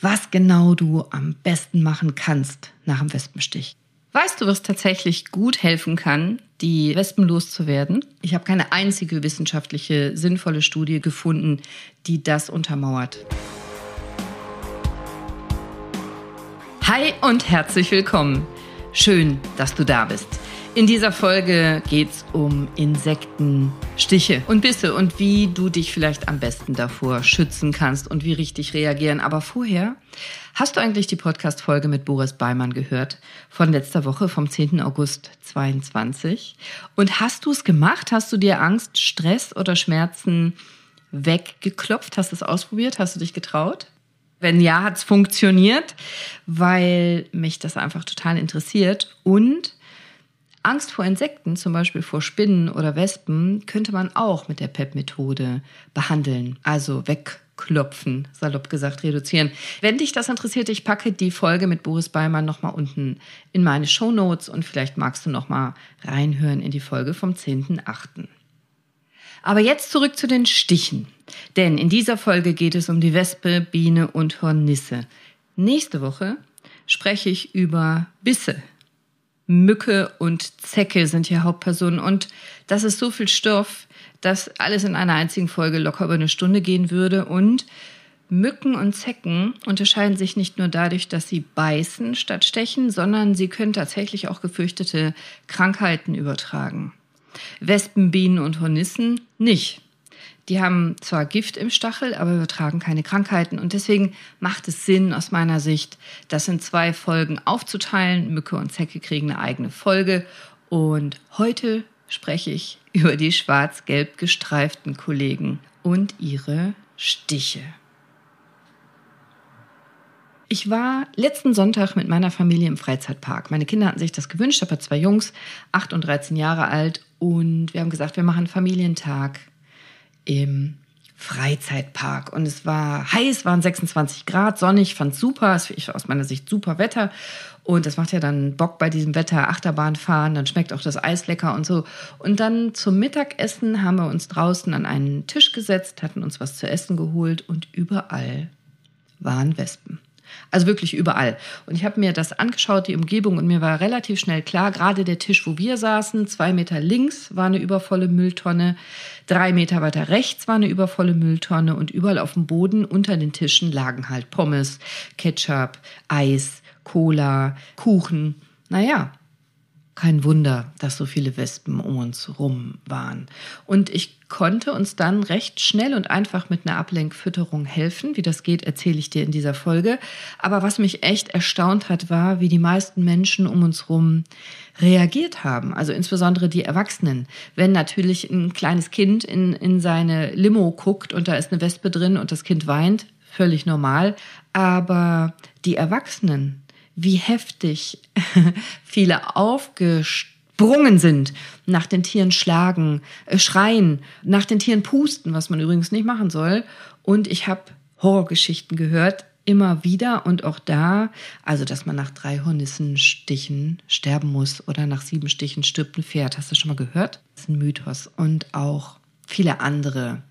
was genau du am besten machen kannst nach dem Wespenstich. Weißt du, was tatsächlich gut helfen kann, die Wespen loszuwerden? Ich habe keine einzige wissenschaftliche, sinnvolle Studie gefunden, die das untermauert. Hi und herzlich willkommen. Schön, dass du da bist. In dieser Folge geht es um Insekten, Stiche und Bisse und wie du dich vielleicht am besten davor schützen kannst und wie richtig reagieren. Aber vorher, hast du eigentlich die Podcast-Folge mit Boris Beimann gehört von letzter Woche vom 10. August 22? Und hast du es gemacht? Hast du dir Angst, Stress oder Schmerzen weggeklopft? Hast du es ausprobiert? Hast du dich getraut? Wenn ja, hat es funktioniert, weil mich das einfach total interessiert und Angst vor Insekten, zum Beispiel vor Spinnen oder Wespen, könnte man auch mit der PEP-Methode behandeln, also wegklopfen, salopp gesagt, reduzieren. Wenn dich das interessiert, ich packe die Folge mit Boris Beimann nochmal unten in meine Show Notes und vielleicht magst du nochmal reinhören in die Folge vom 10.8. Aber jetzt zurück zu den Stichen. Denn in dieser Folge geht es um die Wespe, Biene und Hornisse. Nächste Woche spreche ich über Bisse, Mücke und Zecke sind hier Hauptpersonen. Und das ist so viel Stoff, dass alles in einer einzigen Folge locker über eine Stunde gehen würde. Und Mücken und Zecken unterscheiden sich nicht nur dadurch, dass sie beißen statt stechen, sondern sie können tatsächlich auch gefürchtete Krankheiten übertragen. Wespen, Bienen und Hornissen nicht. Die haben zwar Gift im Stachel, aber übertragen keine Krankheiten. Und deswegen macht es Sinn aus meiner Sicht, das in zwei Folgen aufzuteilen. Mücke und Zecke kriegen eine eigene Folge. Und heute spreche ich über die schwarz-gelb gestreiften Kollegen und ihre Stiche. Ich war letzten Sonntag mit meiner Familie im Freizeitpark. Meine Kinder hatten sich das gewünscht. Ich habe zwei Jungs, acht und 13 Jahre alt. Und wir haben gesagt, wir machen Familientag im Freizeitpark. Und es war heiß, waren 26 Grad, sonnig, fand super. Ist aus meiner Sicht super Wetter. Und das macht ja dann Bock bei diesem Wetter, Achterbahn fahren, dann schmeckt auch das Eis lecker und so. Und dann zum Mittagessen haben wir uns draußen an einen Tisch gesetzt, hatten uns was zu essen geholt und überall waren Wespen. Also wirklich überall. Und ich habe mir das angeschaut, die Umgebung, und mir war relativ schnell klar, gerade der Tisch, wo wir saßen, zwei Meter links war eine übervolle Mülltonne, drei Meter weiter rechts war eine übervolle Mülltonne und überall auf dem Boden unter den Tischen lagen halt Pommes, Ketchup, Eis, Cola, Kuchen. Naja, kein Wunder, dass so viele Wespen um uns rum waren. Und ich konnte uns dann recht schnell und einfach mit einer Ablenkfütterung helfen. Wie das geht, erzähle ich dir in dieser Folge. Aber was mich echt erstaunt hat, war, wie die meisten Menschen um uns rum reagiert haben. Also insbesondere die Erwachsenen. Wenn natürlich ein kleines Kind in, in seine Limo guckt und da ist eine Wespe drin und das Kind weint, völlig normal. Aber die Erwachsenen, wie heftig viele aufgestellt gesprungen sind, nach den Tieren schlagen, äh, schreien, nach den Tieren pusten, was man übrigens nicht machen soll. Und ich habe Horrorgeschichten gehört, immer wieder und auch da, also dass man nach drei Hornissenstichen sterben muss oder nach sieben Stichen stirbt ein Pferd. Hast du schon mal gehört? Das ist ein Mythos. Und auch viele andere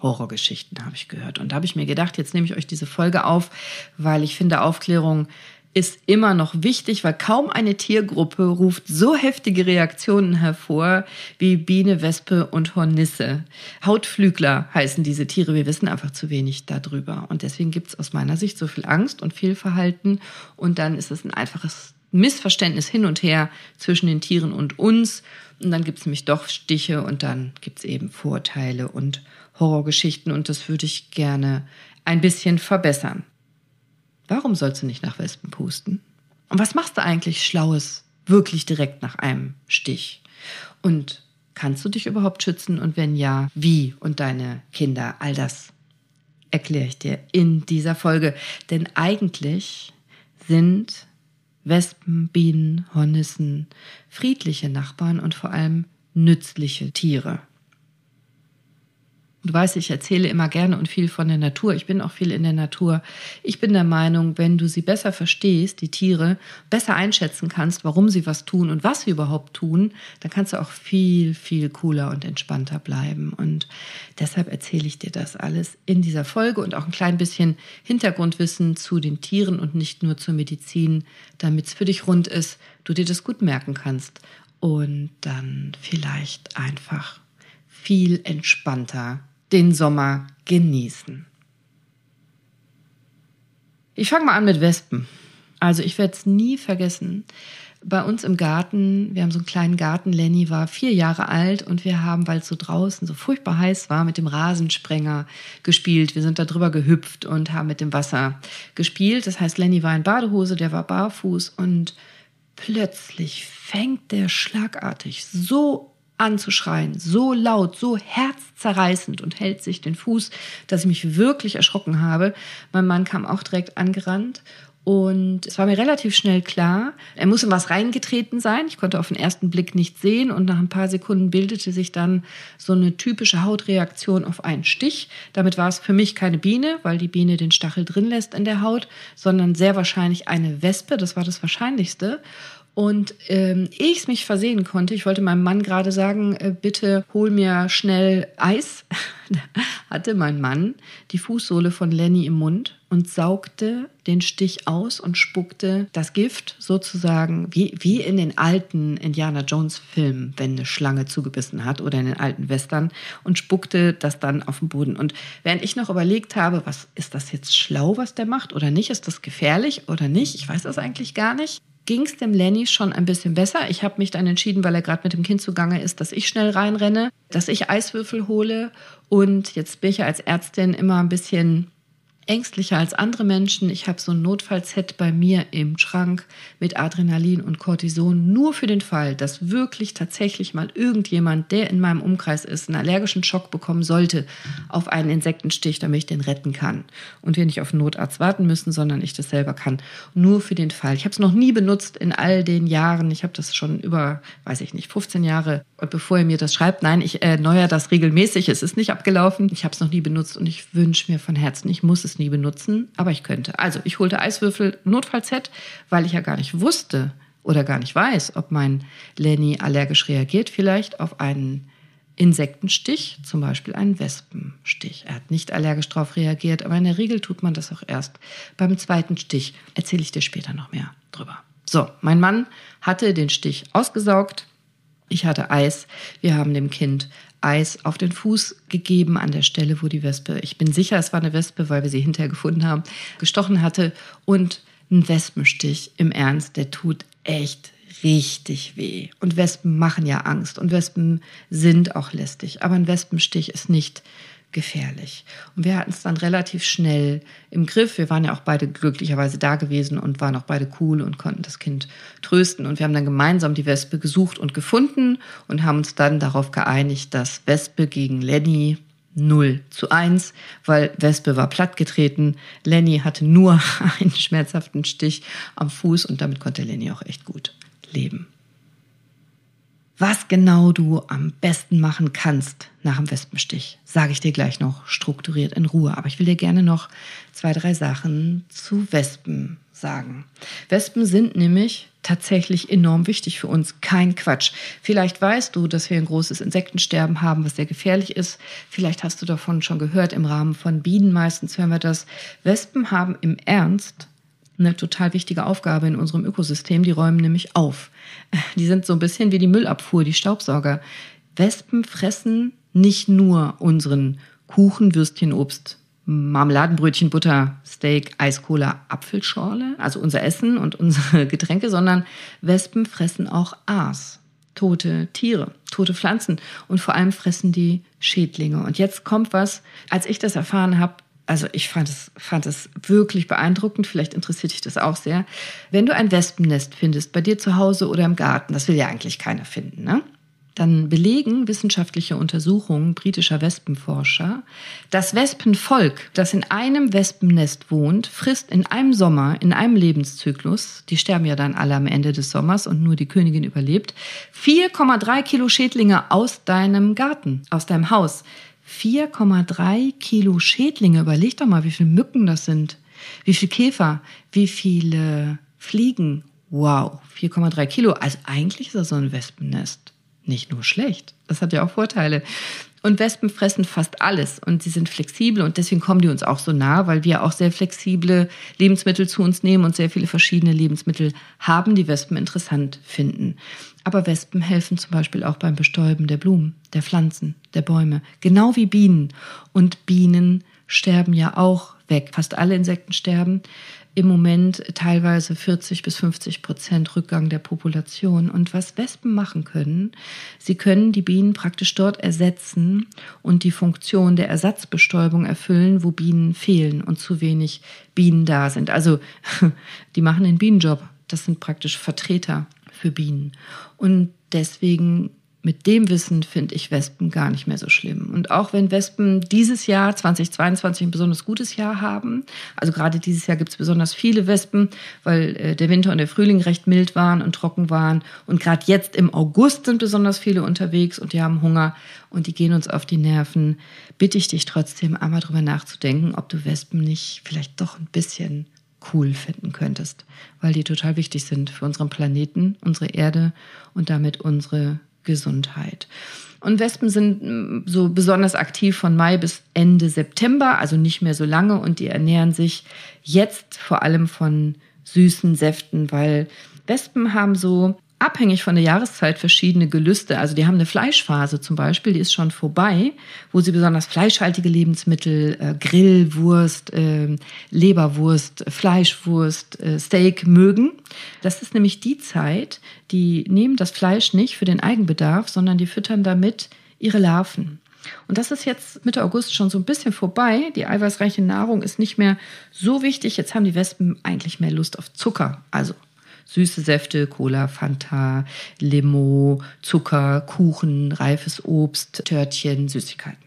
Horrorgeschichten habe ich gehört. Und da habe ich mir gedacht, jetzt nehme ich euch diese Folge auf, weil ich finde, Aufklärung ist immer noch wichtig, weil kaum eine Tiergruppe ruft so heftige Reaktionen hervor wie Biene, Wespe und Hornisse. Hautflügler heißen diese Tiere. Wir wissen einfach zu wenig darüber. Und deswegen gibt es aus meiner Sicht so viel Angst und Fehlverhalten. Und dann ist es ein einfaches Missverständnis hin und her zwischen den Tieren und uns. Und dann gibt es nämlich doch Stiche und dann gibt es eben Vorteile und Horrorgeschichten. Und das würde ich gerne ein bisschen verbessern. Warum sollst du nicht nach Wespen pusten? Und was machst du eigentlich Schlaues wirklich direkt nach einem Stich? Und kannst du dich überhaupt schützen? Und wenn ja, wie? Und deine Kinder, all das erkläre ich dir in dieser Folge. Denn eigentlich sind Wespen, Bienen, Hornissen friedliche Nachbarn und vor allem nützliche Tiere. Du weißt, ich erzähle immer gerne und viel von der Natur. Ich bin auch viel in der Natur. Ich bin der Meinung, wenn du sie besser verstehst, die Tiere, besser einschätzen kannst, warum sie was tun und was sie überhaupt tun, dann kannst du auch viel, viel cooler und entspannter bleiben. Und deshalb erzähle ich dir das alles in dieser Folge und auch ein klein bisschen Hintergrundwissen zu den Tieren und nicht nur zur Medizin, damit es für dich rund ist, du dir das gut merken kannst und dann vielleicht einfach viel entspannter den Sommer genießen. Ich fange mal an mit Wespen. Also ich werde es nie vergessen. Bei uns im Garten, wir haben so einen kleinen Garten, Lenny war vier Jahre alt und wir haben, weil es so draußen so furchtbar heiß war, mit dem Rasensprenger gespielt. Wir sind da drüber gehüpft und haben mit dem Wasser gespielt. Das heißt, Lenny war in Badehose, der war barfuß und plötzlich fängt der schlagartig so anzuschreien, so laut, so herzzerreißend und hält sich den Fuß, dass ich mich wirklich erschrocken habe. Mein Mann kam auch direkt angerannt und es war mir relativ schnell klar, er muss in was reingetreten sein. Ich konnte auf den ersten Blick nicht sehen und nach ein paar Sekunden bildete sich dann so eine typische Hautreaktion auf einen Stich. Damit war es für mich keine Biene, weil die Biene den Stachel drin lässt in der Haut, sondern sehr wahrscheinlich eine Wespe. Das war das Wahrscheinlichste. Und ähm, ich es mich versehen konnte, ich wollte meinem Mann gerade sagen, äh, bitte hol mir schnell Eis, hatte mein Mann die Fußsohle von Lenny im Mund und saugte den Stich aus und spuckte das Gift sozusagen wie, wie in den alten Indiana Jones Filmen, wenn eine Schlange zugebissen hat oder in den alten Western und spuckte das dann auf den Boden. Und während ich noch überlegt habe, was ist das jetzt schlau, was der macht oder nicht, ist das gefährlich oder nicht, ich weiß das eigentlich gar nicht, ging es dem Lenny schon ein bisschen besser. Ich habe mich dann entschieden, weil er gerade mit dem Kind zugange ist, dass ich schnell reinrenne, dass ich Eiswürfel hole. Und jetzt bin ich ja als Ärztin immer ein bisschen ängstlicher als andere Menschen. Ich habe so ein Notfallset bei mir im Schrank mit Adrenalin und Cortison, nur für den Fall, dass wirklich tatsächlich mal irgendjemand, der in meinem Umkreis ist, einen allergischen Schock bekommen sollte auf einen Insektenstich, damit ich den retten kann. Und wir nicht auf einen Notarzt warten müssen, sondern ich das selber kann. Nur für den Fall. Ich habe es noch nie benutzt in all den Jahren. Ich habe das schon über, weiß ich nicht, 15 Jahre. Bevor ihr mir das schreibt, nein, ich erneuere das regelmäßig. Es ist nicht abgelaufen. Ich habe es noch nie benutzt und ich wünsche mir von Herzen, ich muss es nie benutzen, aber ich könnte. Also ich holte Eiswürfel Notfallset, weil ich ja gar nicht wusste oder gar nicht weiß, ob mein Lenny allergisch reagiert, vielleicht auf einen Insektenstich, zum Beispiel einen Wespenstich. Er hat nicht allergisch darauf reagiert, aber in der Regel tut man das auch erst beim zweiten Stich. Erzähle ich dir später noch mehr drüber. So, mein Mann hatte den Stich ausgesaugt. Ich hatte Eis. Wir haben dem Kind Eis auf den Fuß gegeben an der Stelle, wo die Wespe, ich bin sicher, es war eine Wespe, weil wir sie hinterher gefunden haben, gestochen hatte. Und ein Wespenstich im Ernst, der tut echt richtig weh. Und Wespen machen ja Angst und Wespen sind auch lästig. Aber ein Wespenstich ist nicht gefährlich. Und wir hatten es dann relativ schnell im Griff. Wir waren ja auch beide glücklicherweise da gewesen und waren auch beide cool und konnten das Kind trösten. Und wir haben dann gemeinsam die Wespe gesucht und gefunden und haben uns dann darauf geeinigt, dass Wespe gegen Lenny 0 zu 1, weil Wespe war plattgetreten. Lenny hatte nur einen schmerzhaften Stich am Fuß und damit konnte Lenny auch echt gut leben was genau du am besten machen kannst nach dem Wespenstich, sage ich dir gleich noch strukturiert in Ruhe. Aber ich will dir gerne noch zwei, drei Sachen zu Wespen sagen. Wespen sind nämlich tatsächlich enorm wichtig für uns. Kein Quatsch. Vielleicht weißt du, dass wir ein großes Insektensterben haben, was sehr gefährlich ist. Vielleicht hast du davon schon gehört im Rahmen von Bienen. Meistens hören wir das. Wespen haben im Ernst eine total wichtige Aufgabe in unserem Ökosystem. Die räumen nämlich auf. Die sind so ein bisschen wie die Müllabfuhr, die Staubsauger. Wespen fressen nicht nur unseren Kuchen, Würstchen, Obst, Marmeladenbrötchen, Butter, Steak, Eis, Cola, Apfelschorle, also unser Essen und unsere Getränke, sondern Wespen fressen auch Aas, tote Tiere, tote Pflanzen und vor allem fressen die Schädlinge. Und jetzt kommt was, als ich das erfahren habe, also ich fand es, fand es wirklich beeindruckend, vielleicht interessiert dich das auch sehr. Wenn du ein Wespennest findest, bei dir zu Hause oder im Garten, das will ja eigentlich keiner finden, ne? Dann belegen wissenschaftliche Untersuchungen britischer Wespenforscher, das Wespenvolk, das in einem Wespennest wohnt, frisst in einem Sommer, in einem Lebenszyklus, die sterben ja dann alle am Ende des Sommers und nur die Königin überlebt, 4,3 Kilo Schädlinge aus deinem Garten, aus deinem Haus. 4,3 Kilo Schädlinge. Überleg doch mal, wie viele Mücken das sind. Wie viele Käfer, wie viele Fliegen. Wow, 4,3 Kilo. Also eigentlich ist das so ein Wespennest nicht nur schlecht. Das hat ja auch Vorteile. Und Wespen fressen fast alles und sie sind flexibel und deswegen kommen die uns auch so nah, weil wir auch sehr flexible Lebensmittel zu uns nehmen und sehr viele verschiedene Lebensmittel haben, die Wespen interessant finden. Aber Wespen helfen zum Beispiel auch beim Bestäuben der Blumen, der Pflanzen, der Bäume, genau wie Bienen. Und Bienen sterben ja auch weg. Fast alle Insekten sterben im Moment teilweise 40 bis 50 Prozent Rückgang der Population. Und was Wespen machen können, sie können die Bienen praktisch dort ersetzen und die Funktion der Ersatzbestäubung erfüllen, wo Bienen fehlen und zu wenig Bienen da sind. Also die machen den Bienenjob. Das sind praktisch Vertreter für Bienen. Und deswegen mit dem Wissen finde ich Wespen gar nicht mehr so schlimm. Und auch wenn Wespen dieses Jahr 2022 ein besonders gutes Jahr haben, also gerade dieses Jahr gibt es besonders viele Wespen, weil äh, der Winter und der Frühling recht mild waren und trocken waren. Und gerade jetzt im August sind besonders viele unterwegs und die haben Hunger und die gehen uns auf die Nerven. Bitte ich dich trotzdem einmal drüber nachzudenken, ob du Wespen nicht vielleicht doch ein bisschen cool finden könntest, weil die total wichtig sind für unseren Planeten, unsere Erde und damit unsere Gesundheit. Und Wespen sind mm, so besonders aktiv von Mai bis Ende September, also nicht mehr so lange und die ernähren sich jetzt vor allem von süßen Säften, weil Wespen haben so abhängig von der Jahreszeit verschiedene Gelüste. Also die haben eine Fleischphase zum Beispiel, die ist schon vorbei, wo sie besonders fleischhaltige Lebensmittel, äh, Grillwurst, äh, Leberwurst, Fleischwurst, äh, Steak mögen. Das ist nämlich die Zeit, die nehmen das Fleisch nicht für den Eigenbedarf, sondern die füttern damit ihre Larven. Und das ist jetzt Mitte August schon so ein bisschen vorbei. Die eiweißreiche Nahrung ist nicht mehr so wichtig. Jetzt haben die Wespen eigentlich mehr Lust auf Zucker. Also süße Säfte, Cola, Fanta, Limo, Zucker, Kuchen, reifes Obst, Törtchen, Süßigkeiten.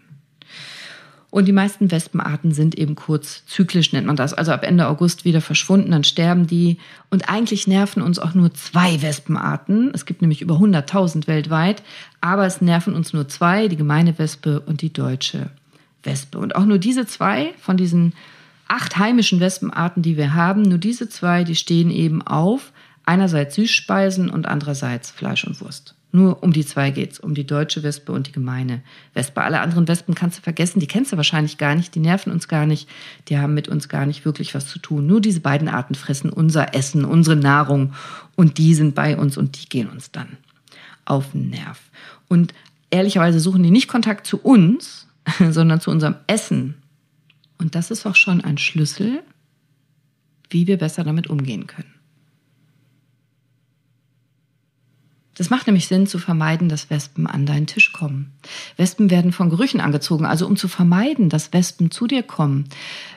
Und die meisten Wespenarten sind eben kurz zyklisch, nennt man das. Also ab Ende August wieder verschwunden, dann sterben die. Und eigentlich nerven uns auch nur zwei Wespenarten. Es gibt nämlich über 100.000 weltweit. Aber es nerven uns nur zwei, die gemeine Wespe und die deutsche Wespe. Und auch nur diese zwei von diesen acht heimischen Wespenarten, die wir haben, nur diese zwei, die stehen eben auf Einerseits Süßspeisen und andererseits Fleisch und Wurst. Nur um die zwei geht's, um die deutsche Wespe und die gemeine Wespe. Alle anderen Wespen kannst du vergessen, die kennst du wahrscheinlich gar nicht, die nerven uns gar nicht, die haben mit uns gar nicht wirklich was zu tun. Nur diese beiden Arten fressen unser Essen, unsere Nahrung und die sind bei uns und die gehen uns dann auf den Nerv. Und ehrlicherweise suchen die nicht Kontakt zu uns, sondern zu unserem Essen. Und das ist auch schon ein Schlüssel, wie wir besser damit umgehen können. Das macht nämlich Sinn zu vermeiden, dass Wespen an deinen Tisch kommen. Wespen werden von Gerüchen angezogen. Also um zu vermeiden, dass Wespen zu dir kommen,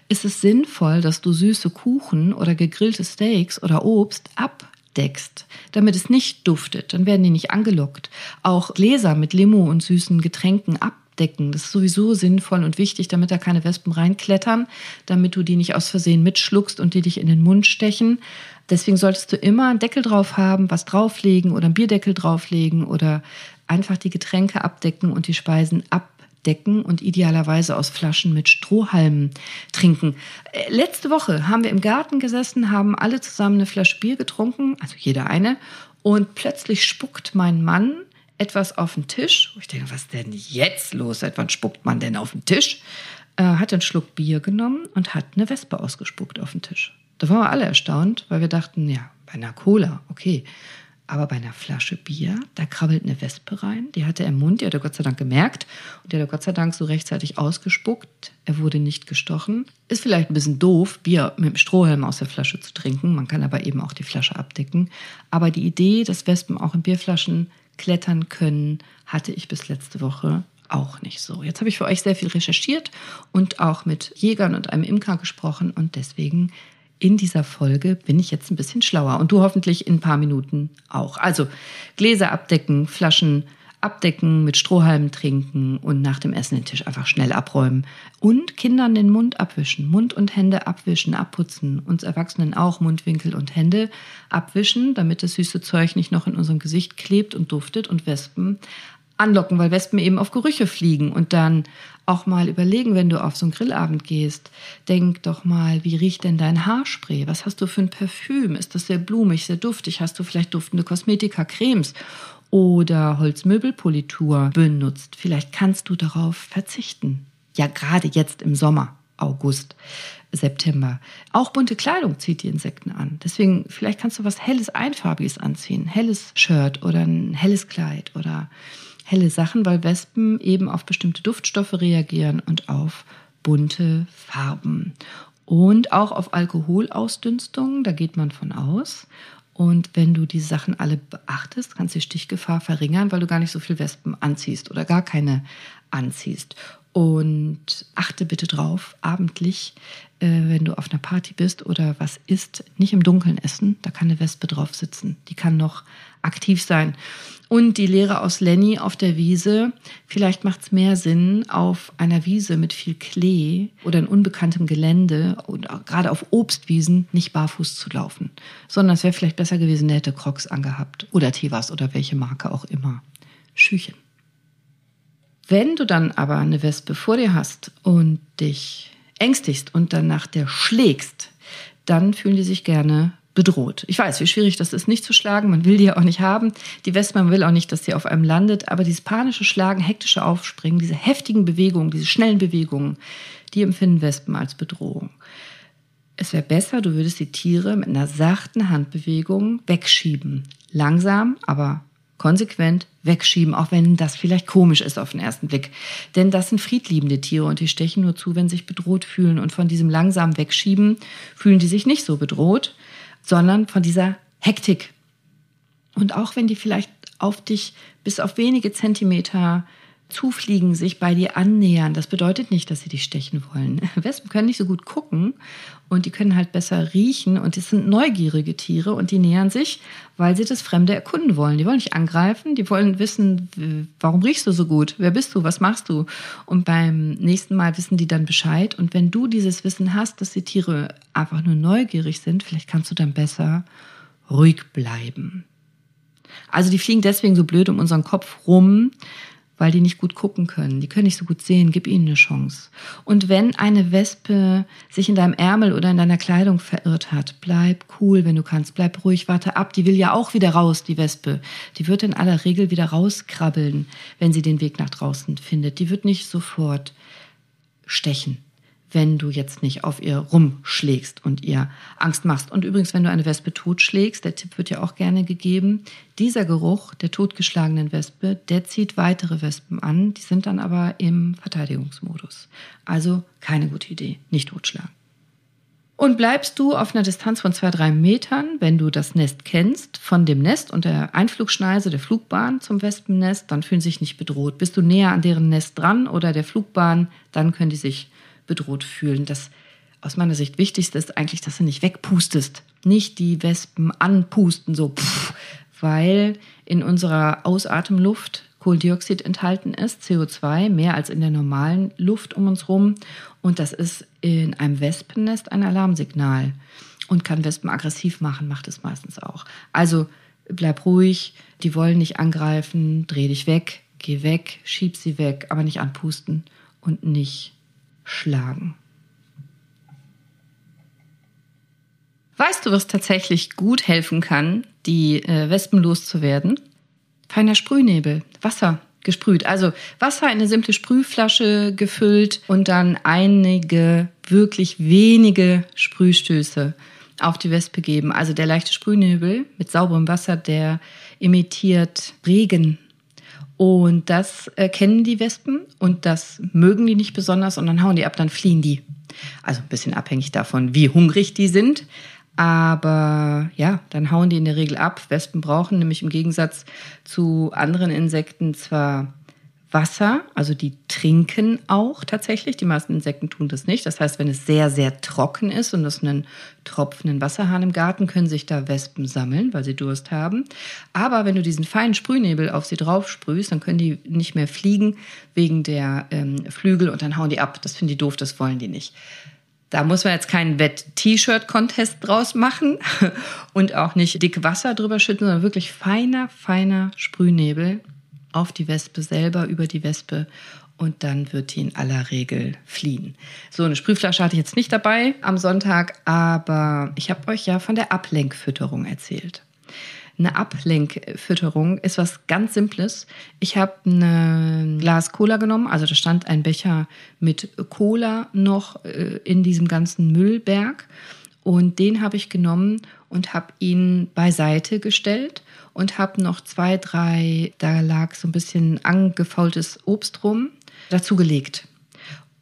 ist es sinnvoll, dass du süße Kuchen oder gegrillte Steaks oder Obst abdeckst, damit es nicht duftet. Dann werden die nicht angelockt. Auch Gläser mit Limo und süßen Getränken abdecken. Das ist sowieso sinnvoll und wichtig, damit da keine Wespen reinklettern, damit du die nicht aus Versehen mitschluckst und die dich in den Mund stechen. Deswegen solltest du immer einen Deckel drauf haben, was drauflegen oder einen Bierdeckel drauflegen oder einfach die Getränke abdecken und die Speisen abdecken und idealerweise aus Flaschen mit Strohhalmen trinken. Äh, letzte Woche haben wir im Garten gesessen, haben alle zusammen eine Flasche Bier getrunken, also jeder eine, und plötzlich spuckt mein Mann etwas auf den Tisch. Ich denke, was denn jetzt los? Seit wann spuckt man denn auf den Tisch? Äh, hat einen Schluck Bier genommen und hat eine Wespe ausgespuckt auf den Tisch. Da waren wir alle erstaunt, weil wir dachten, ja, bei einer Cola, okay. Aber bei einer Flasche Bier, da krabbelt eine Wespe rein. Die hatte er im Mund, die hat er Gott sei Dank gemerkt. Und die hat er Gott sei Dank so rechtzeitig ausgespuckt. Er wurde nicht gestochen. Ist vielleicht ein bisschen doof, Bier mit dem Strohhalm aus der Flasche zu trinken. Man kann aber eben auch die Flasche abdecken. Aber die Idee, dass Wespen auch in Bierflaschen klettern können, hatte ich bis letzte Woche auch nicht so. Jetzt habe ich für euch sehr viel recherchiert und auch mit Jägern und einem Imker gesprochen und deswegen in dieser Folge bin ich jetzt ein bisschen schlauer und du hoffentlich in ein paar Minuten auch. Also Gläser abdecken, Flaschen abdecken, mit Strohhalmen trinken und nach dem Essen den Tisch einfach schnell abräumen. Und Kindern den Mund abwischen, Mund und Hände abwischen, abputzen. Uns Erwachsenen auch Mundwinkel und Hände abwischen, damit das süße Zeug nicht noch in unserem Gesicht klebt und duftet und Wespen anlocken, weil Wespen eben auf Gerüche fliegen und dann auch mal überlegen, wenn du auf so einen Grillabend gehst, denk doch mal, wie riecht denn dein Haarspray? Was hast du für ein Parfüm? Ist das sehr blumig, sehr duftig? Hast du vielleicht duftende Kosmetika, Cremes oder Holzmöbelpolitur benutzt? Vielleicht kannst du darauf verzichten. Ja, gerade jetzt im Sommer, August. September. Auch bunte Kleidung zieht die Insekten an. Deswegen, vielleicht kannst du was helles, einfarbiges anziehen. Helles Shirt oder ein helles Kleid oder helle Sachen, weil Wespen eben auf bestimmte Duftstoffe reagieren und auf bunte Farben. Und auch auf Alkoholausdünstung, da geht man von aus. Und wenn du diese Sachen alle beachtest, kannst du die Stichgefahr verringern, weil du gar nicht so viel Wespen anziehst oder gar keine anziehst. Und achte bitte drauf, abendlich, äh, wenn du auf einer Party bist oder was isst, nicht im Dunkeln essen. Da kann eine Wespe drauf sitzen. Die kann noch aktiv sein. Und die Lehre aus Lenny auf der Wiese, vielleicht macht es mehr Sinn, auf einer Wiese mit viel Klee oder in unbekanntem Gelände oder gerade auf Obstwiesen nicht barfuß zu laufen, sondern es wäre vielleicht besser gewesen, der hätte Crocs angehabt oder Tevas oder welche Marke auch immer. Schüchen. Wenn du dann aber eine Wespe vor dir hast und dich ängstigst und dann nach der schlägst, dann fühlen die sich gerne bedroht. Ich weiß, wie schwierig das ist, nicht zu schlagen. Man will die ja auch nicht haben. Die Wespe, man will auch nicht, dass sie auf einem landet. Aber dieses panische Schlagen, hektische Aufspringen, diese heftigen Bewegungen, diese schnellen Bewegungen, die empfinden Wespen als Bedrohung. Es wäre besser, du würdest die Tiere mit einer sachten Handbewegung wegschieben. Langsam, aber konsequent wegschieben, auch wenn das vielleicht komisch ist auf den ersten Blick. Denn das sind friedliebende Tiere und die stechen nur zu, wenn sie sich bedroht fühlen. Und von diesem langsamen Wegschieben fühlen die sich nicht so bedroht, sondern von dieser Hektik. Und auch wenn die vielleicht auf dich bis auf wenige Zentimeter zufliegen, sich bei dir annähern. Das bedeutet nicht, dass sie dich stechen wollen. Wespen können nicht so gut gucken und die können halt besser riechen und es sind neugierige Tiere und die nähern sich, weil sie das Fremde erkunden wollen. Die wollen nicht angreifen, die wollen wissen, warum riechst du so gut? Wer bist du? Was machst du? Und beim nächsten Mal wissen die dann Bescheid und wenn du dieses Wissen hast, dass die Tiere einfach nur neugierig sind, vielleicht kannst du dann besser ruhig bleiben. Also die fliegen deswegen so blöd um unseren Kopf rum, weil die nicht gut gucken können. Die können nicht so gut sehen. Gib ihnen eine Chance. Und wenn eine Wespe sich in deinem Ärmel oder in deiner Kleidung verirrt hat, bleib cool, wenn du kannst. Bleib ruhig, warte ab. Die will ja auch wieder raus, die Wespe. Die wird in aller Regel wieder rauskrabbeln, wenn sie den Weg nach draußen findet. Die wird nicht sofort stechen wenn du jetzt nicht auf ihr rumschlägst und ihr Angst machst. Und übrigens, wenn du eine Wespe totschlägst, der Tipp wird ja auch gerne gegeben, dieser Geruch der totgeschlagenen Wespe, der zieht weitere Wespen an, die sind dann aber im Verteidigungsmodus. Also keine gute Idee, nicht totschlagen. Und bleibst du auf einer Distanz von zwei, drei Metern, wenn du das Nest kennst, von dem Nest und der Einflugschneise der Flugbahn zum Wespennest, dann fühlen sie sich nicht bedroht. Bist du näher an deren Nest dran oder der Flugbahn, dann können die sich bedroht fühlen. Das aus meiner Sicht Wichtigste ist eigentlich, dass du nicht wegpustest, nicht die Wespen anpusten, so, pff, weil in unserer Ausatemluft Kohlendioxid enthalten ist, CO2, mehr als in der normalen Luft um uns rum. Und das ist in einem Wespennest ein Alarmsignal und kann Wespen aggressiv machen, macht es meistens auch. Also bleib ruhig, die wollen nicht angreifen, dreh dich weg, geh weg, schieb sie weg, aber nicht anpusten und nicht schlagen. Weißt du, was tatsächlich gut helfen kann, die äh, Wespen loszuwerden? Feiner Sprühnebel, Wasser gesprüht. Also Wasser in eine simple Sprühflasche gefüllt und dann einige wirklich wenige Sprühstöße auf die Wespe geben. Also der leichte Sprühnebel mit sauberem Wasser, der imitiert Regen und das äh, kennen die Wespen und das mögen die nicht besonders und dann hauen die ab, dann fliehen die. Also ein bisschen abhängig davon, wie hungrig die sind. Aber ja, dann hauen die in der Regel ab. Wespen brauchen nämlich im Gegensatz zu anderen Insekten zwar Wasser, also die trinken auch tatsächlich. Die meisten Insekten tun das nicht. Das heißt, wenn es sehr, sehr trocken ist und es einen tropfenden Wasserhahn im Garten, können sich da Wespen sammeln, weil sie Durst haben. Aber wenn du diesen feinen Sprühnebel auf sie drauf sprühst, dann können die nicht mehr fliegen wegen der ähm, Flügel und dann hauen die ab. Das finden die doof, das wollen die nicht. Da muss man jetzt keinen Wett-T-Shirt-Contest draus machen und auch nicht dick Wasser drüber schütten, sondern wirklich feiner, feiner Sprühnebel auf die Wespe selber, über die Wespe und dann wird die in aller Regel fliehen. So eine Sprühflasche hatte ich jetzt nicht dabei am Sonntag, aber ich habe euch ja von der Ablenkfütterung erzählt. Eine Ablenkfütterung ist was ganz Simples. Ich habe ein Glas Cola genommen, also da stand ein Becher mit Cola noch äh, in diesem ganzen Müllberg und den habe ich genommen und habe ihn beiseite gestellt und habe noch zwei, drei, da lag so ein bisschen angefaultes Obst rum, dazugelegt.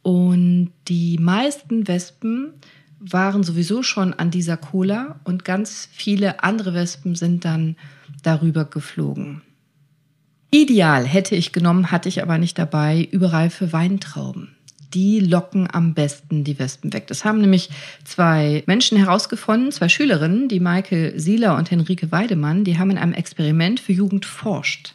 Und die meisten Wespen waren sowieso schon an dieser Cola und ganz viele andere Wespen sind dann darüber geflogen. Ideal hätte ich genommen, hatte ich aber nicht dabei, überreife Weintrauben die locken am besten die Wespen weg. Das haben nämlich zwei Menschen herausgefunden, zwei Schülerinnen, die Maike Sieler und Henrike Weidemann, die haben in einem Experiment für Jugend forscht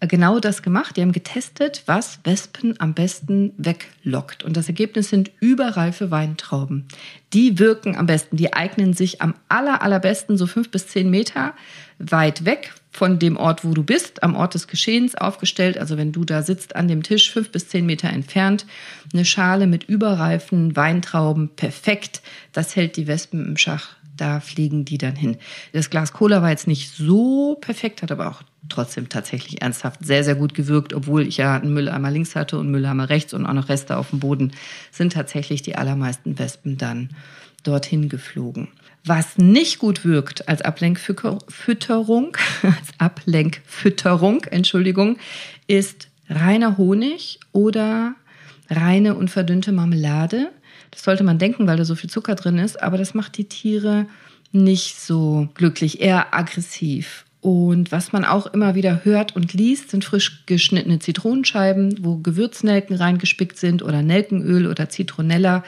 genau das gemacht. Die haben getestet, was Wespen am besten weglockt. Und das Ergebnis sind überreife Weintrauben. Die wirken am besten. Die eignen sich am aller, allerbesten so fünf bis zehn Meter weit weg von dem Ort, wo du bist, am Ort des Geschehens aufgestellt. Also wenn du da sitzt an dem Tisch, fünf bis zehn Meter entfernt, eine Schale mit überreifen Weintrauben, perfekt. Das hält die Wespen im Schach. Da fliegen die dann hin. Das Glas Cola war jetzt nicht so perfekt, hat aber auch trotzdem tatsächlich ernsthaft sehr, sehr gut gewirkt, obwohl ich ja einen Mülleimer links hatte und Mülleimer rechts und auch noch Reste auf dem Boden, sind tatsächlich die allermeisten Wespen dann dorthin geflogen. Was nicht gut wirkt als Ablenkfütterung, als Ablenkfütterung, Entschuldigung, ist reiner Honig oder reine und verdünnte Marmelade. Das sollte man denken, weil da so viel Zucker drin ist, aber das macht die Tiere nicht so glücklich, eher aggressiv. Und was man auch immer wieder hört und liest, sind frisch geschnittene Zitronenscheiben, wo Gewürznelken reingespickt sind oder Nelkenöl oder Zitronella.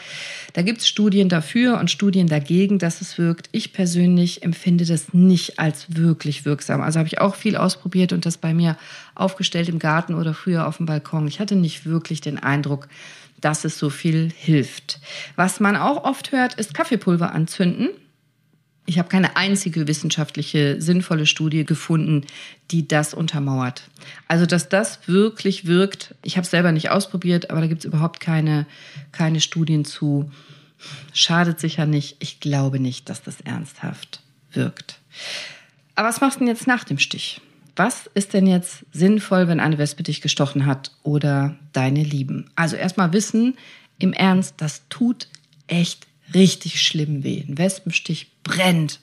Da gibt's Studien dafür und Studien dagegen, dass es wirkt. Ich persönlich empfinde das nicht als wirklich wirksam. Also habe ich auch viel ausprobiert und das bei mir aufgestellt im Garten oder früher auf dem Balkon. Ich hatte nicht wirklich den Eindruck, dass es so viel hilft. Was man auch oft hört, ist Kaffeepulver anzünden. Ich habe keine einzige wissenschaftliche sinnvolle Studie gefunden, die das untermauert. Also, dass das wirklich wirkt, ich habe es selber nicht ausprobiert, aber da gibt es überhaupt keine, keine Studien zu. Schadet sicher nicht. Ich glaube nicht, dass das ernsthaft wirkt. Aber was machst du denn jetzt nach dem Stich? Was ist denn jetzt sinnvoll, wenn eine Wespe dich gestochen hat oder deine Lieben? Also erstmal wissen, im Ernst, das tut echt richtig schlimm weh. Ein Wespenstich brennt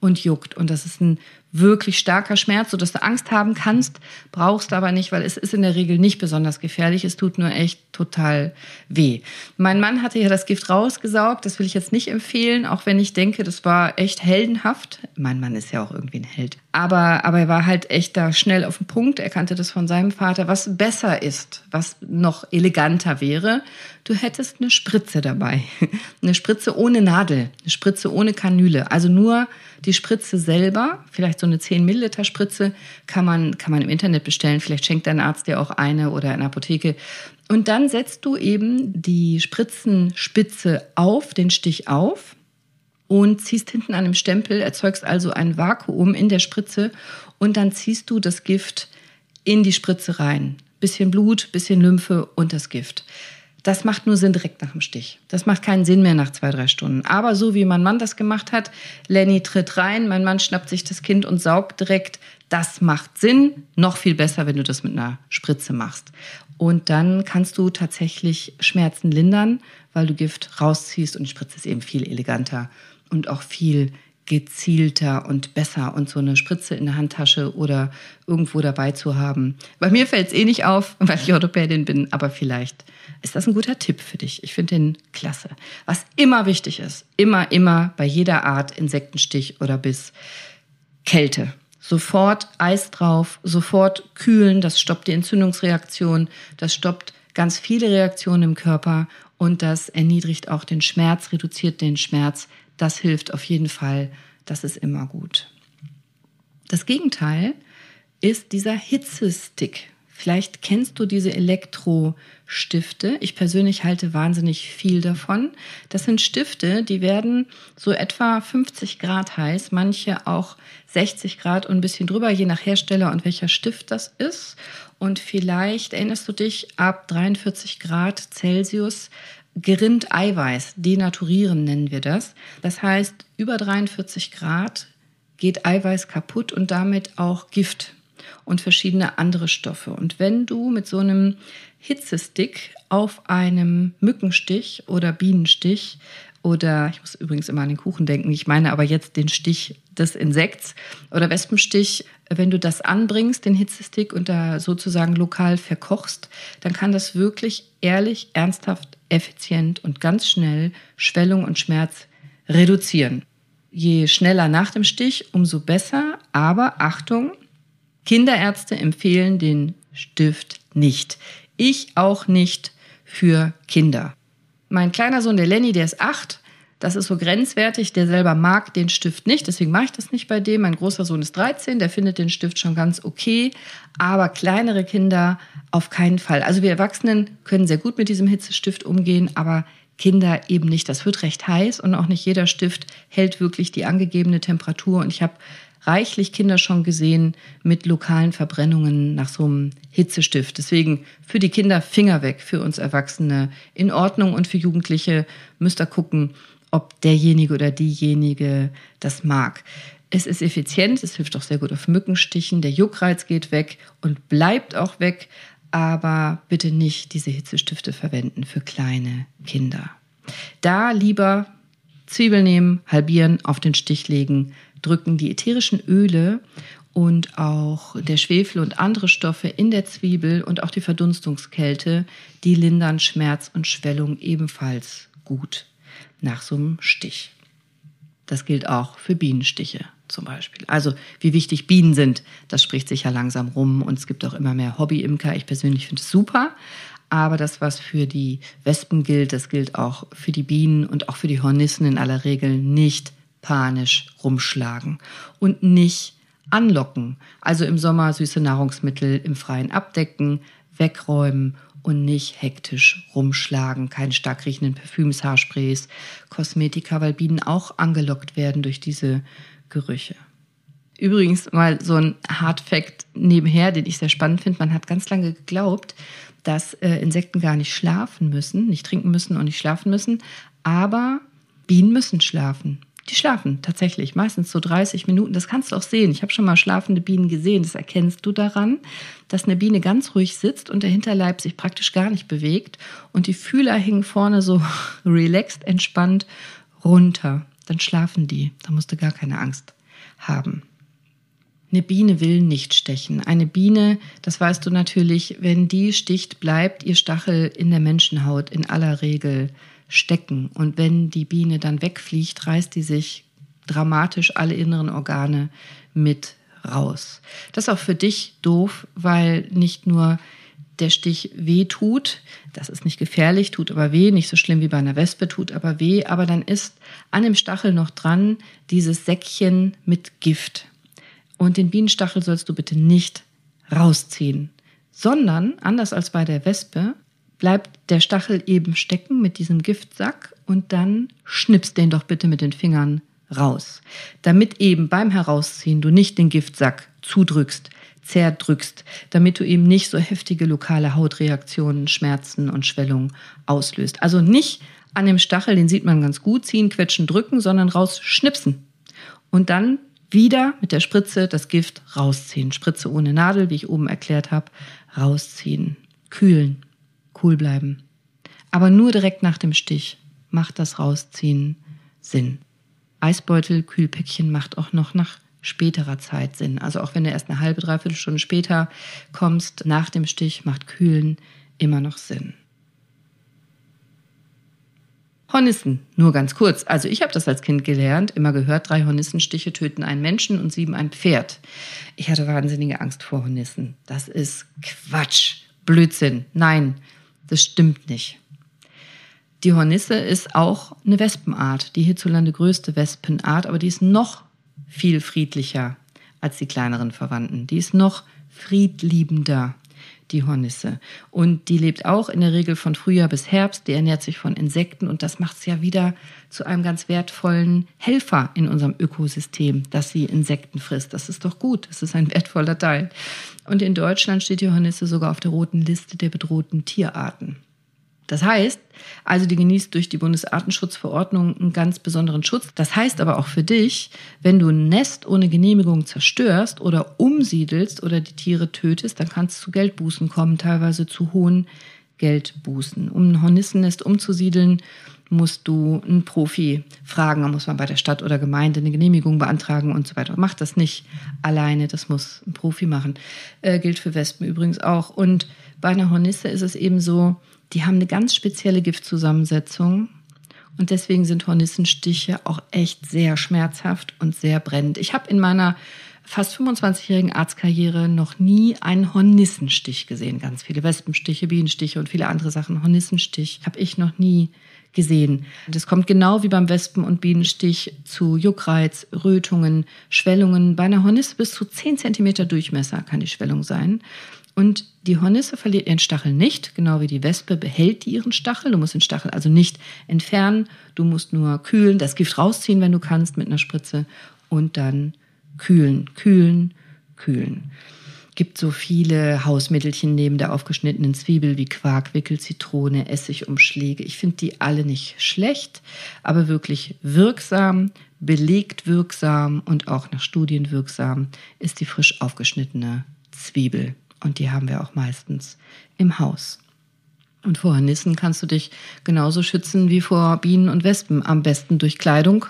und juckt. Und das ist ein wirklich starker Schmerz, sodass du Angst haben kannst, brauchst aber nicht, weil es ist in der Regel nicht besonders gefährlich. Es tut nur echt total weh. Mein Mann hatte ja das Gift rausgesaugt. Das will ich jetzt nicht empfehlen, auch wenn ich denke, das war echt heldenhaft. Mein Mann ist ja auch irgendwie ein Held. Aber, aber er war halt echt da schnell auf den Punkt. Er kannte das von seinem Vater. Was besser ist, was noch eleganter wäre, du hättest eine Spritze dabei. Eine Spritze ohne Nadel, eine Spritze ohne Kanüle. Also nur die Spritze selber, vielleicht so eine 10 Milliliter Spritze, kann man, kann man im Internet bestellen. Vielleicht schenkt dein Arzt dir auch eine oder in der Apotheke. Und dann setzt du eben die Spritzenspitze auf, den Stich auf und ziehst hinten an dem Stempel, erzeugst also ein Vakuum in der Spritze und dann ziehst du das Gift in die Spritze rein. Bisschen Blut, bisschen Lymphe und das Gift. Das macht nur Sinn direkt nach dem Stich. Das macht keinen Sinn mehr nach zwei, drei Stunden. Aber so wie mein Mann das gemacht hat, Lenny tritt rein, mein Mann schnappt sich das Kind und saugt direkt. Das macht Sinn. Noch viel besser, wenn du das mit einer Spritze machst. Und dann kannst du tatsächlich Schmerzen lindern, weil du Gift rausziehst und die Spritze ist eben viel eleganter und auch viel gezielter und besser und so eine Spritze in der Handtasche oder irgendwo dabei zu haben. Bei mir fällt es eh nicht auf, weil ich Orthopädin bin, aber vielleicht ist das ein guter Tipp für dich. Ich finde den klasse. Was immer wichtig ist, immer, immer bei jeder Art Insektenstich oder Biss, Kälte. Sofort Eis drauf, sofort kühlen, das stoppt die Entzündungsreaktion, das stoppt ganz viele Reaktionen im Körper und das erniedrigt auch den Schmerz, reduziert den Schmerz, das hilft auf jeden Fall. Das ist immer gut. Das Gegenteil ist dieser Hitzestick. Vielleicht kennst du diese Elektrostifte. Ich persönlich halte wahnsinnig viel davon. Das sind Stifte, die werden so etwa 50 Grad heiß, manche auch 60 Grad und ein bisschen drüber, je nach Hersteller und welcher Stift das ist. Und vielleicht erinnerst du dich, ab 43 Grad Celsius gerinnt Eiweiß, denaturieren nennen wir das. Das heißt, über 43 Grad geht Eiweiß kaputt und damit auch Gift und verschiedene andere Stoffe. Und wenn du mit so einem Hitzestick auf einem Mückenstich oder Bienenstich oder ich muss übrigens immer an den Kuchen denken, ich meine aber jetzt den Stich des Insekts oder Wespenstich, wenn du das anbringst, den Hitzestick und da sozusagen lokal verkochst, dann kann das wirklich ehrlich, ernsthaft, effizient und ganz schnell Schwellung und Schmerz reduzieren. Je schneller nach dem Stich, umso besser. Aber Achtung, Kinderärzte empfehlen den Stift nicht. Ich auch nicht für Kinder. Mein kleiner Sohn, der Lenny, der ist acht. Das ist so grenzwertig. Der selber mag den Stift nicht. Deswegen mache ich das nicht bei dem. Mein großer Sohn ist 13. Der findet den Stift schon ganz okay. Aber kleinere Kinder auf keinen Fall. Also wir Erwachsenen können sehr gut mit diesem Hitzestift umgehen. Aber Kinder eben nicht. Das wird recht heiß und auch nicht jeder Stift hält wirklich die angegebene Temperatur. Und ich habe reichlich Kinder schon gesehen mit lokalen Verbrennungen nach so einem Hitzestift. Deswegen für die Kinder Finger weg, für uns Erwachsene in Ordnung und für Jugendliche müsst ihr gucken, ob derjenige oder diejenige das mag. Es ist effizient, es hilft auch sehr gut auf Mückenstichen, der Juckreiz geht weg und bleibt auch weg, aber bitte nicht diese Hitzestifte verwenden für kleine Kinder. Da lieber Zwiebel nehmen, halbieren, auf den Stich legen, drücken die ätherischen Öle und auch der Schwefel und andere Stoffe in der Zwiebel und auch die Verdunstungskälte, die lindern Schmerz und Schwellung ebenfalls gut nach so einem Stich. Das gilt auch für Bienenstiche zum Beispiel. Also wie wichtig Bienen sind, das spricht sich ja langsam rum und es gibt auch immer mehr Hobbyimker. Ich persönlich finde es super, aber das, was für die Wespen gilt, das gilt auch für die Bienen und auch für die Hornissen in aller Regel nicht panisch rumschlagen und nicht anlocken. Also im Sommer süße Nahrungsmittel im Freien abdecken, wegräumen und nicht hektisch rumschlagen. Keine stark riechenden Parfüms, Haarsprays, Kosmetika, weil Bienen auch angelockt werden durch diese Gerüche. Übrigens mal so ein Hardfact nebenher, den ich sehr spannend finde. Man hat ganz lange geglaubt, dass äh, Insekten gar nicht schlafen müssen, nicht trinken müssen und nicht schlafen müssen. Aber Bienen müssen schlafen. Die schlafen tatsächlich, meistens so 30 Minuten. Das kannst du auch sehen. Ich habe schon mal schlafende Bienen gesehen. Das erkennst du daran, dass eine Biene ganz ruhig sitzt und der Hinterleib sich praktisch gar nicht bewegt und die Fühler hängen vorne so relaxed, entspannt runter. Dann schlafen die. Da musst du gar keine Angst haben. Eine Biene will nicht stechen. Eine Biene, das weißt du natürlich, wenn die sticht, bleibt ihr Stachel in der Menschenhaut in aller Regel stecken. Und wenn die Biene dann wegfliegt, reißt die sich dramatisch alle inneren Organe mit raus. Das ist auch für dich doof, weil nicht nur der Stich weh tut, das ist nicht gefährlich, tut aber weh, nicht so schlimm wie bei einer Wespe, tut aber weh, aber dann ist an dem Stachel noch dran dieses Säckchen mit Gift. Und den Bienenstachel sollst du bitte nicht rausziehen, sondern, anders als bei der Wespe, bleibt der Stachel eben stecken mit diesem Giftsack und dann schnippst den doch bitte mit den Fingern raus, damit eben beim Herausziehen du nicht den Giftsack zudrückst, zerdrückst, damit du eben nicht so heftige lokale Hautreaktionen, Schmerzen und Schwellung auslöst. Also nicht an dem Stachel, den sieht man ganz gut, ziehen, quetschen, drücken, sondern rausschnipsen. Und dann wieder mit der Spritze das Gift rausziehen. Spritze ohne Nadel, wie ich oben erklärt habe, rausziehen. Kühlen cool bleiben. Aber nur direkt nach dem Stich macht das Rausziehen Sinn. Eisbeutel, Kühlpäckchen macht auch noch nach späterer Zeit Sinn. Also auch wenn du erst eine halbe, dreiviertel Stunde später kommst, nach dem Stich macht Kühlen immer noch Sinn. Hornissen, nur ganz kurz. Also ich habe das als Kind gelernt, immer gehört, drei Hornissenstiche töten einen Menschen und sieben ein Pferd. Ich hatte wahnsinnige Angst vor Hornissen. Das ist Quatsch, Blödsinn. Nein, das stimmt nicht. Die Hornisse ist auch eine Wespenart, die hierzulande größte Wespenart, aber die ist noch viel friedlicher als die kleineren Verwandten. Die ist noch friedliebender. Die Hornisse. Und die lebt auch in der Regel von Frühjahr bis Herbst. Die ernährt sich von Insekten und das macht es ja wieder zu einem ganz wertvollen Helfer in unserem Ökosystem, dass sie Insekten frisst. Das ist doch gut. Das ist ein wertvoller Teil. Und in Deutschland steht die Hornisse sogar auf der roten Liste der bedrohten Tierarten. Das heißt, also die genießt durch die Bundesartenschutzverordnung einen ganz besonderen Schutz. Das heißt aber auch für dich, wenn du ein Nest ohne Genehmigung zerstörst oder umsiedelst oder die Tiere tötest, dann kannst du Geldbußen kommen, teilweise zu hohen Geldbußen. Um ein Hornissennest umzusiedeln, musst du einen Profi fragen, da muss man bei der Stadt oder Gemeinde eine Genehmigung beantragen und so weiter. Mach das nicht alleine, das muss ein Profi machen. Äh, gilt für Wespen übrigens auch. Und bei einer Hornisse ist es eben so, die haben eine ganz spezielle Giftzusammensetzung. Und deswegen sind Hornissenstiche auch echt sehr schmerzhaft und sehr brennend. Ich habe in meiner fast 25-jährigen Arztkarriere noch nie einen Hornissenstich gesehen. Ganz viele Wespenstiche, Bienenstiche und viele andere Sachen. Hornissenstich habe ich noch nie gesehen. Das kommt genau wie beim Wespen- und Bienenstich zu Juckreiz, Rötungen, Schwellungen. Bei einer Hornisse bis zu 10 cm Durchmesser kann die Schwellung sein. Und die Hornisse verliert ihren Stachel nicht, genau wie die Wespe behält die ihren Stachel. Du musst den Stachel also nicht entfernen, du musst nur kühlen, das Gift rausziehen, wenn du kannst, mit einer Spritze und dann kühlen, kühlen, kühlen. Gibt so viele Hausmittelchen neben der aufgeschnittenen Zwiebel wie Quarkwickel, Zitrone, Essigumschläge. Ich finde die alle nicht schlecht, aber wirklich wirksam, belegt wirksam und auch nach Studien wirksam ist die frisch aufgeschnittene Zwiebel. Und die haben wir auch meistens im Haus. Und vor Hornissen kannst du dich genauso schützen wie vor Bienen und Wespen. Am besten durch Kleidung,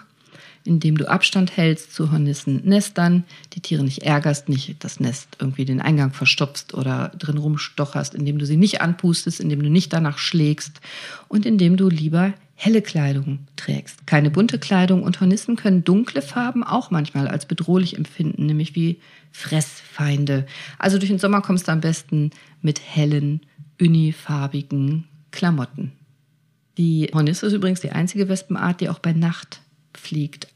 indem du Abstand hältst zu Hornissennestern, die Tiere nicht ärgerst, nicht das Nest irgendwie den Eingang verstopfst oder drin rumstocherst, indem du sie nicht anpustest, indem du nicht danach schlägst und indem du lieber helle Kleidung trägst. Keine bunte Kleidung und Hornissen können dunkle Farben auch manchmal als bedrohlich empfinden, nämlich wie Fressfeinde. Also durch den Sommer kommst du am besten mit hellen, unifarbigen Klamotten. Die Hornisse ist übrigens die einzige Wespenart, die auch bei Nacht fliegt.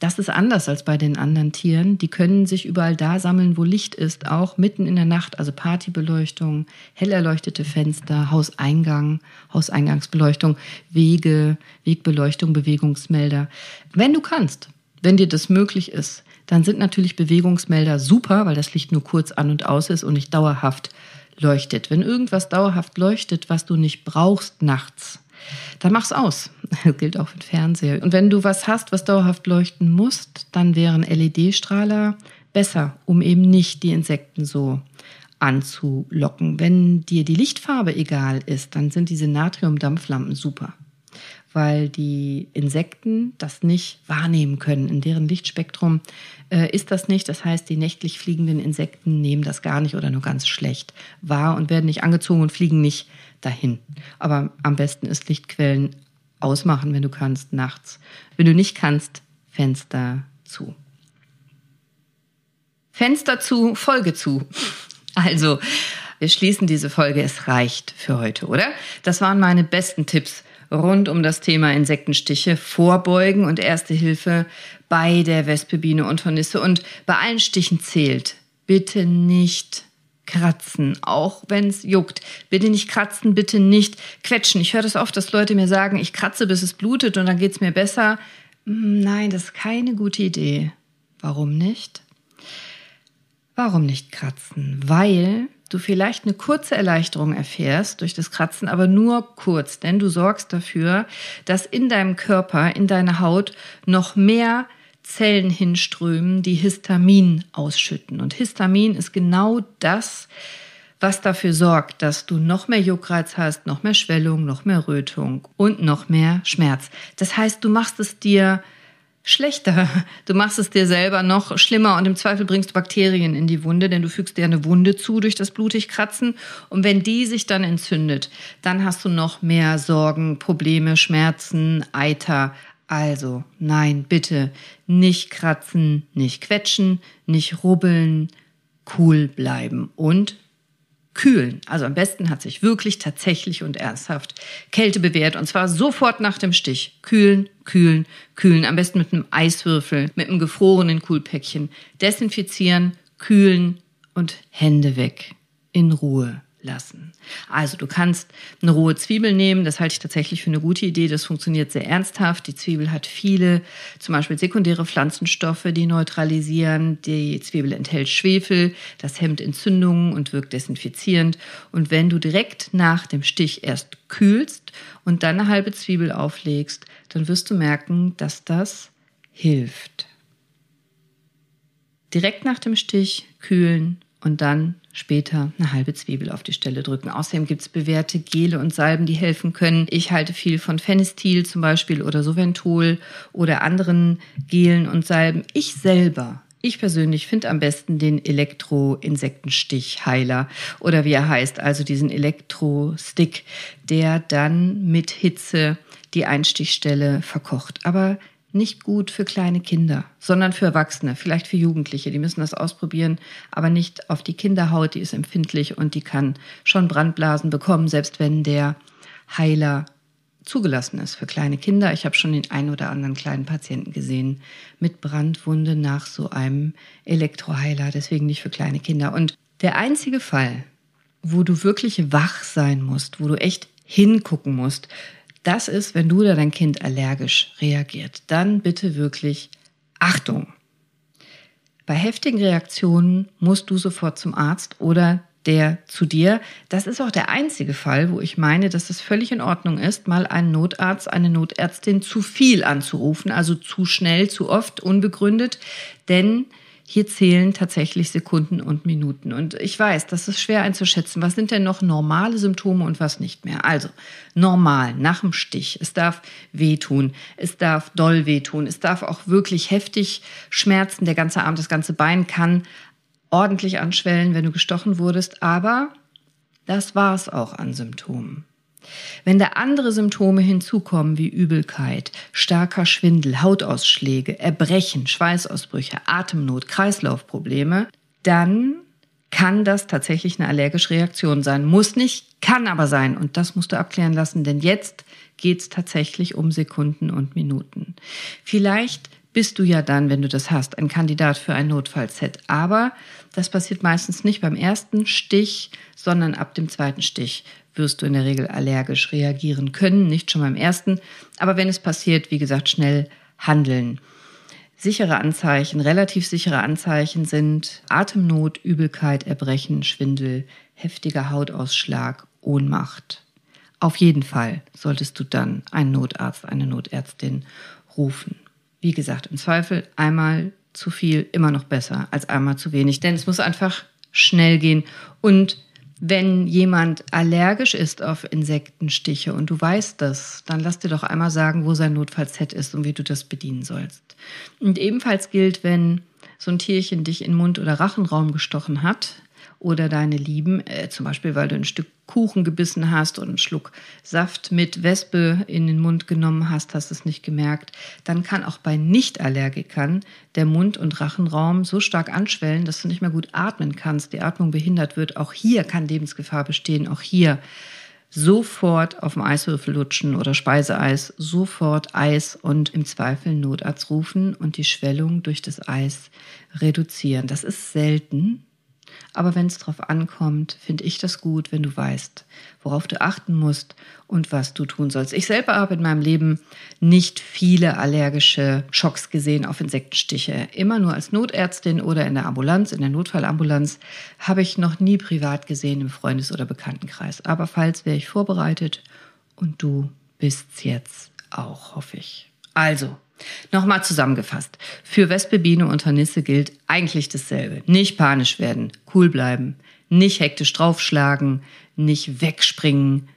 Das ist anders als bei den anderen Tieren. Die können sich überall da sammeln, wo Licht ist, auch mitten in der Nacht, also Partybeleuchtung, hell erleuchtete Fenster, Hauseingang, Hauseingangsbeleuchtung, Wege, Wegbeleuchtung, Bewegungsmelder. Wenn du kannst, wenn dir das möglich ist, dann sind natürlich Bewegungsmelder super, weil das Licht nur kurz an und aus ist und nicht dauerhaft leuchtet. Wenn irgendwas dauerhaft leuchtet, was du nicht brauchst nachts, dann mach's aus. Das gilt auch für den Fernseher. Und wenn du was hast, was dauerhaft leuchten musst, dann wären LED-Strahler besser, um eben nicht die Insekten so anzulocken. Wenn dir die Lichtfarbe egal ist, dann sind diese Natriumdampflampen super, weil die Insekten das nicht wahrnehmen können. In deren Lichtspektrum äh, ist das nicht. Das heißt, die nächtlich fliegenden Insekten nehmen das gar nicht oder nur ganz schlecht wahr und werden nicht angezogen und fliegen nicht dahin. Aber am besten ist Lichtquellen ausmachen, wenn du kannst, nachts. Wenn du nicht kannst, Fenster zu. Fenster zu, Folge zu. Also, wir schließen diese Folge. Es reicht für heute, oder? Das waren meine besten Tipps rund um das Thema Insektenstiche, Vorbeugen und Erste Hilfe bei der Wespe, Biene und Hornisse. Und bei allen Stichen zählt, bitte nicht kratzen, auch wenn es juckt. Bitte nicht kratzen, bitte nicht quetschen. Ich höre das oft, dass Leute mir sagen, ich kratze, bis es blutet und dann geht es mir besser. Hm, nein, das ist keine gute Idee. Warum nicht? Warum nicht kratzen? Weil du vielleicht eine kurze Erleichterung erfährst durch das Kratzen, aber nur kurz, denn du sorgst dafür, dass in deinem Körper, in deiner Haut noch mehr Zellen hinströmen, die Histamin ausschütten. Und Histamin ist genau das, was dafür sorgt, dass du noch mehr Juckreiz hast, noch mehr Schwellung, noch mehr Rötung und noch mehr Schmerz. Das heißt, du machst es dir schlechter. Du machst es dir selber noch schlimmer und im Zweifel bringst du Bakterien in die Wunde, denn du fügst dir eine Wunde zu durch das blutig Kratzen. Und wenn die sich dann entzündet, dann hast du noch mehr Sorgen, Probleme, Schmerzen, Eiter, also, nein, bitte nicht kratzen, nicht quetschen, nicht rubbeln, cool bleiben und kühlen. Also am besten hat sich wirklich tatsächlich und ernsthaft Kälte bewährt und zwar sofort nach dem Stich. Kühlen, kühlen, kühlen. Am besten mit einem Eiswürfel, mit einem gefrorenen Kühlpäckchen. Desinfizieren, kühlen und Hände weg. In Ruhe lassen. Also du kannst eine rohe Zwiebel nehmen, das halte ich tatsächlich für eine gute Idee, das funktioniert sehr ernsthaft. Die Zwiebel hat viele, zum Beispiel sekundäre Pflanzenstoffe, die neutralisieren. Die Zwiebel enthält Schwefel, das hemmt Entzündungen und wirkt desinfizierend. Und wenn du direkt nach dem Stich erst kühlst und dann eine halbe Zwiebel auflegst, dann wirst du merken, dass das hilft. Direkt nach dem Stich kühlen und dann später eine halbe Zwiebel auf die Stelle drücken. Außerdem gibt es bewährte Gele und Salben, die helfen können. Ich halte viel von Phenestil zum Beispiel oder Soventol oder anderen Gelen und Salben. Ich selber ich persönlich finde am besten den Elektro-Insektenstich-Heiler oder wie er heißt, also diesen Elektro-Stick, der dann mit Hitze die Einstichstelle verkocht. Aber nicht gut für kleine Kinder, sondern für Erwachsene, vielleicht für Jugendliche. Die müssen das ausprobieren, aber nicht auf die Kinderhaut, die ist empfindlich und die kann schon Brandblasen bekommen, selbst wenn der Heiler zugelassen ist für kleine Kinder. Ich habe schon den einen oder anderen kleinen Patienten gesehen mit Brandwunde nach so einem Elektroheiler, deswegen nicht für kleine Kinder. Und der einzige Fall, wo du wirklich wach sein musst, wo du echt hingucken musst, das ist, wenn du oder dein Kind allergisch reagiert. Dann bitte wirklich Achtung. Bei heftigen Reaktionen musst du sofort zum Arzt oder der zu dir. Das ist auch der einzige Fall, wo ich meine, dass es völlig in Ordnung ist, mal einen Notarzt, eine Notärztin zu viel anzurufen, also zu schnell, zu oft, unbegründet. Denn hier zählen tatsächlich Sekunden und Minuten. Und ich weiß, das ist schwer einzuschätzen. Was sind denn noch normale Symptome und was nicht mehr? Also normal, nach dem Stich. Es darf wehtun. Es darf doll wehtun. Es darf auch wirklich heftig schmerzen. Der ganze Arm, das ganze Bein kann ordentlich anschwellen, wenn du gestochen wurdest. Aber das war's auch an Symptomen. Wenn da andere Symptome hinzukommen wie Übelkeit, starker Schwindel, Hautausschläge, Erbrechen, Schweißausbrüche, Atemnot, Kreislaufprobleme, dann kann das tatsächlich eine allergische Reaktion sein. Muss nicht, kann aber sein. Und das musst du abklären lassen, denn jetzt geht es tatsächlich um Sekunden und Minuten. Vielleicht bist du ja dann, wenn du das hast, ein Kandidat für ein Notfallset. Aber das passiert meistens nicht beim ersten Stich, sondern ab dem zweiten Stich wirst du in der Regel allergisch reagieren können, nicht schon beim ersten. Aber wenn es passiert, wie gesagt, schnell handeln. Sichere Anzeichen, relativ sichere Anzeichen sind Atemnot, Übelkeit, Erbrechen, Schwindel, heftiger Hautausschlag, Ohnmacht. Auf jeden Fall solltest du dann einen Notarzt, eine Notärztin rufen. Wie gesagt, im Zweifel einmal zu viel immer noch besser als einmal zu wenig, denn es muss einfach schnell gehen und wenn jemand allergisch ist auf Insektenstiche und du weißt das, dann lass dir doch einmal sagen, wo sein Notfallset ist und wie du das bedienen sollst. Und ebenfalls gilt, wenn so ein Tierchen dich in Mund- oder Rachenraum gestochen hat, oder deine Lieben, äh, zum Beispiel weil du ein Stück Kuchen gebissen hast und einen Schluck Saft mit Wespe in den Mund genommen hast, hast es nicht gemerkt, dann kann auch bei Nichtallergikern der Mund- und Rachenraum so stark anschwellen, dass du nicht mehr gut atmen kannst, die Atmung behindert wird. Auch hier kann Lebensgefahr bestehen, auch hier sofort auf dem Eiswürfel lutschen oder Speiseeis, sofort Eis und im Zweifel Notarzt rufen und die Schwellung durch das Eis reduzieren. Das ist selten, aber wenn es drauf ankommt, finde ich das gut, wenn du weißt, worauf du achten musst und was du tun sollst. Ich selber habe in meinem Leben nicht viele allergische Schocks gesehen auf Insektenstiche. Immer nur als Notärztin oder in der Ambulanz, in der Notfallambulanz, habe ich noch nie privat gesehen im Freundes- oder Bekanntenkreis. Aber falls wäre ich vorbereitet und du bist jetzt auch, hoffe ich. Also, Nochmal zusammengefasst. Für Wespe, Biene und Hornisse gilt eigentlich dasselbe. Nicht panisch werden, cool bleiben, nicht hektisch draufschlagen, nicht wegspringen,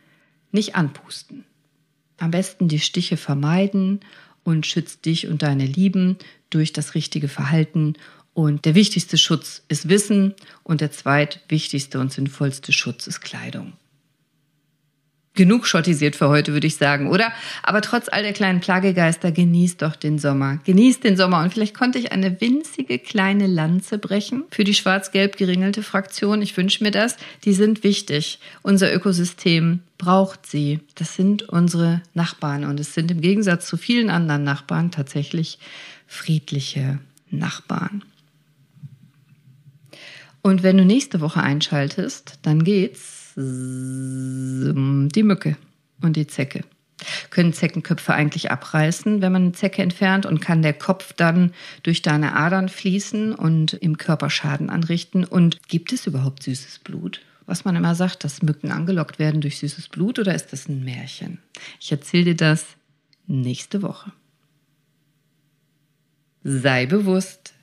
nicht anpusten. Am besten die Stiche vermeiden und schützt dich und deine Lieben durch das richtige Verhalten. Und der wichtigste Schutz ist Wissen und der zweitwichtigste und sinnvollste Schutz ist Kleidung genug schottisiert für heute, würde ich sagen, oder? Aber trotz all der kleinen Plagegeister, genießt doch den Sommer. Genießt den Sommer. Und vielleicht konnte ich eine winzige kleine Lanze brechen für die schwarz-gelb geringelte Fraktion. Ich wünsche mir das. Die sind wichtig. Unser Ökosystem braucht sie. Das sind unsere Nachbarn. Und es sind im Gegensatz zu vielen anderen Nachbarn tatsächlich friedliche Nachbarn. Und wenn du nächste Woche einschaltest, dann geht's Die Mücke und die Zecke. Können Zeckenköpfe eigentlich abreißen, wenn man eine Zecke entfernt und kann der Kopf dann durch deine Adern fließen und im Körper Schaden anrichten? Und gibt es überhaupt süßes Blut? Was man immer sagt, dass Mücken angelockt werden durch süßes Blut oder ist das ein Märchen? Ich erzähle dir das nächste Woche. Sei bewusst,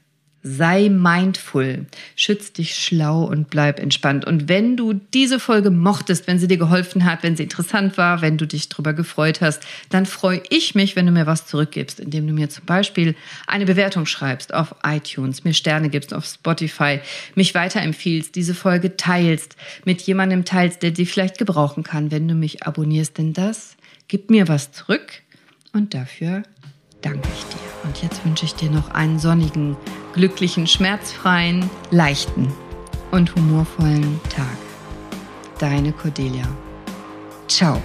Sei mindful, schütz dich schlau und bleib entspannt. Und wenn du diese Folge mochtest, wenn sie dir geholfen hat, wenn sie interessant war, wenn du dich darüber gefreut hast, dann freue ich mich, wenn du mir was zurückgibst, indem du mir zum Beispiel eine Bewertung schreibst auf iTunes, mir Sterne gibst auf Spotify, mich weiterempfiehlst, diese Folge teilst, mit jemandem teilst, der sie vielleicht gebrauchen kann, wenn du mich abonnierst. Denn das gibt mir was zurück und dafür danke ich dir. Und jetzt wünsche ich dir noch einen sonnigen, glücklichen, schmerzfreien, leichten und humorvollen Tag. Deine Cordelia. Ciao.